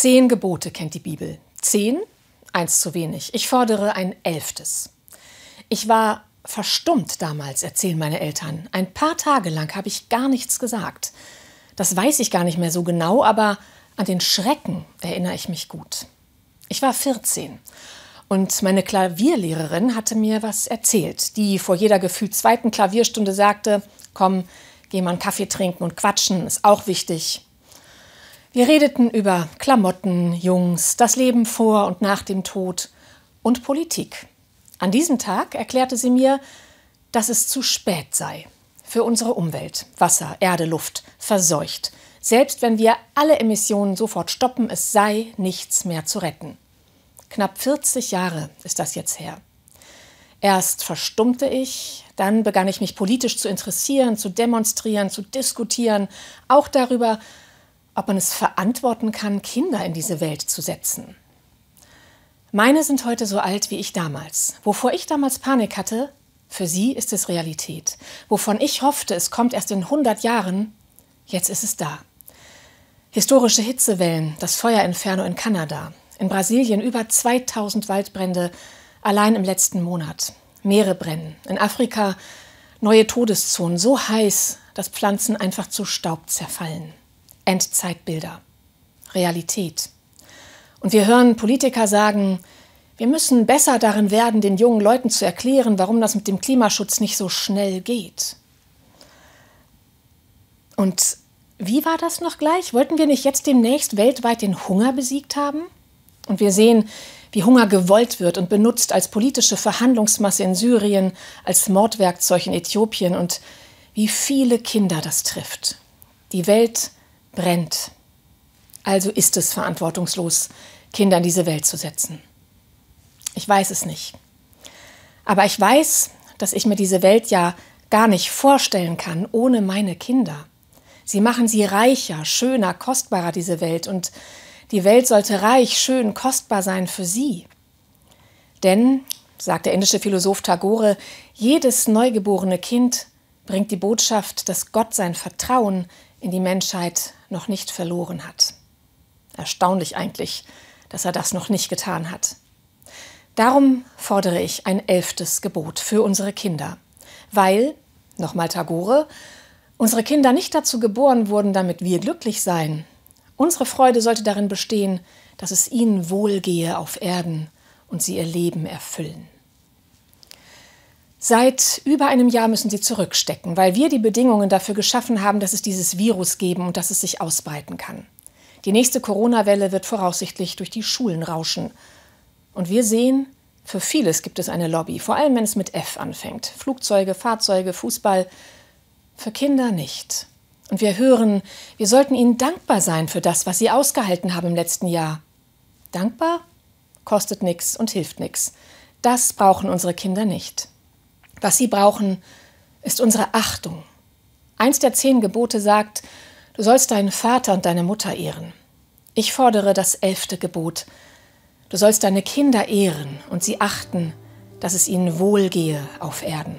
Zehn Gebote kennt die Bibel. Zehn? Eins zu wenig. Ich fordere ein elftes. Ich war verstummt damals, erzählen meine Eltern. Ein paar Tage lang habe ich gar nichts gesagt. Das weiß ich gar nicht mehr so genau, aber an den Schrecken erinnere ich mich gut. Ich war 14 und meine Klavierlehrerin hatte mir was erzählt, die vor jeder gefühlt zweiten Klavierstunde sagte, komm, geh mal einen Kaffee trinken und quatschen, ist auch wichtig. Wir redeten über Klamotten, Jungs, das Leben vor und nach dem Tod und Politik. An diesem Tag erklärte sie mir, dass es zu spät sei für unsere Umwelt. Wasser, Erde, Luft verseucht. Selbst wenn wir alle Emissionen sofort stoppen, es sei nichts mehr zu retten. Knapp 40 Jahre ist das jetzt her. Erst verstummte ich, dann begann ich mich politisch zu interessieren, zu demonstrieren, zu diskutieren, auch darüber, ob man es verantworten kann, Kinder in diese Welt zu setzen. Meine sind heute so alt wie ich damals. Wovor ich damals Panik hatte, für sie ist es Realität. Wovon ich hoffte, es kommt erst in 100 Jahren, jetzt ist es da. Historische Hitzewellen, das Feuerinferno in Kanada, in Brasilien über 2000 Waldbrände allein im letzten Monat. Meere brennen, in Afrika neue Todeszonen, so heiß, dass Pflanzen einfach zu Staub zerfallen. Endzeitbilder, Realität. Und wir hören Politiker sagen, wir müssen besser darin werden, den jungen Leuten zu erklären, warum das mit dem Klimaschutz nicht so schnell geht. Und wie war das noch gleich? Wollten wir nicht jetzt demnächst weltweit den Hunger besiegt haben? Und wir sehen, wie Hunger gewollt wird und benutzt als politische Verhandlungsmasse in Syrien, als Mordwerkzeug in Äthiopien und wie viele Kinder das trifft. Die Welt brennt. Also ist es verantwortungslos, Kinder in diese Welt zu setzen. Ich weiß es nicht. Aber ich weiß, dass ich mir diese Welt ja gar nicht vorstellen kann ohne meine Kinder. Sie machen sie reicher, schöner, kostbarer, diese Welt. Und die Welt sollte reich, schön, kostbar sein für sie. Denn, sagt der indische Philosoph Tagore, jedes neugeborene Kind bringt die Botschaft, dass Gott sein Vertrauen in die Menschheit noch nicht verloren hat. Erstaunlich eigentlich, dass er das noch nicht getan hat. Darum fordere ich ein elftes Gebot für unsere Kinder, weil, nochmal Tagore, unsere Kinder nicht dazu geboren wurden, damit wir glücklich seien. Unsere Freude sollte darin bestehen, dass es ihnen wohlgehe auf Erden und sie ihr Leben erfüllen. Seit über einem Jahr müssen sie zurückstecken, weil wir die Bedingungen dafür geschaffen haben, dass es dieses Virus geben und dass es sich ausbreiten kann. Die nächste Corona-Welle wird voraussichtlich durch die Schulen rauschen. Und wir sehen, für vieles gibt es eine Lobby, vor allem wenn es mit F anfängt. Flugzeuge, Fahrzeuge, Fußball. Für Kinder nicht. Und wir hören, wir sollten ihnen dankbar sein für das, was sie ausgehalten haben im letzten Jahr. Dankbar? Kostet nichts und hilft nichts. Das brauchen unsere Kinder nicht. Was sie brauchen, ist unsere Achtung. Eins der zehn Gebote sagt, du sollst deinen Vater und deine Mutter ehren. Ich fordere das elfte Gebot. Du sollst deine Kinder ehren und sie achten, dass es ihnen wohlgehe auf Erden.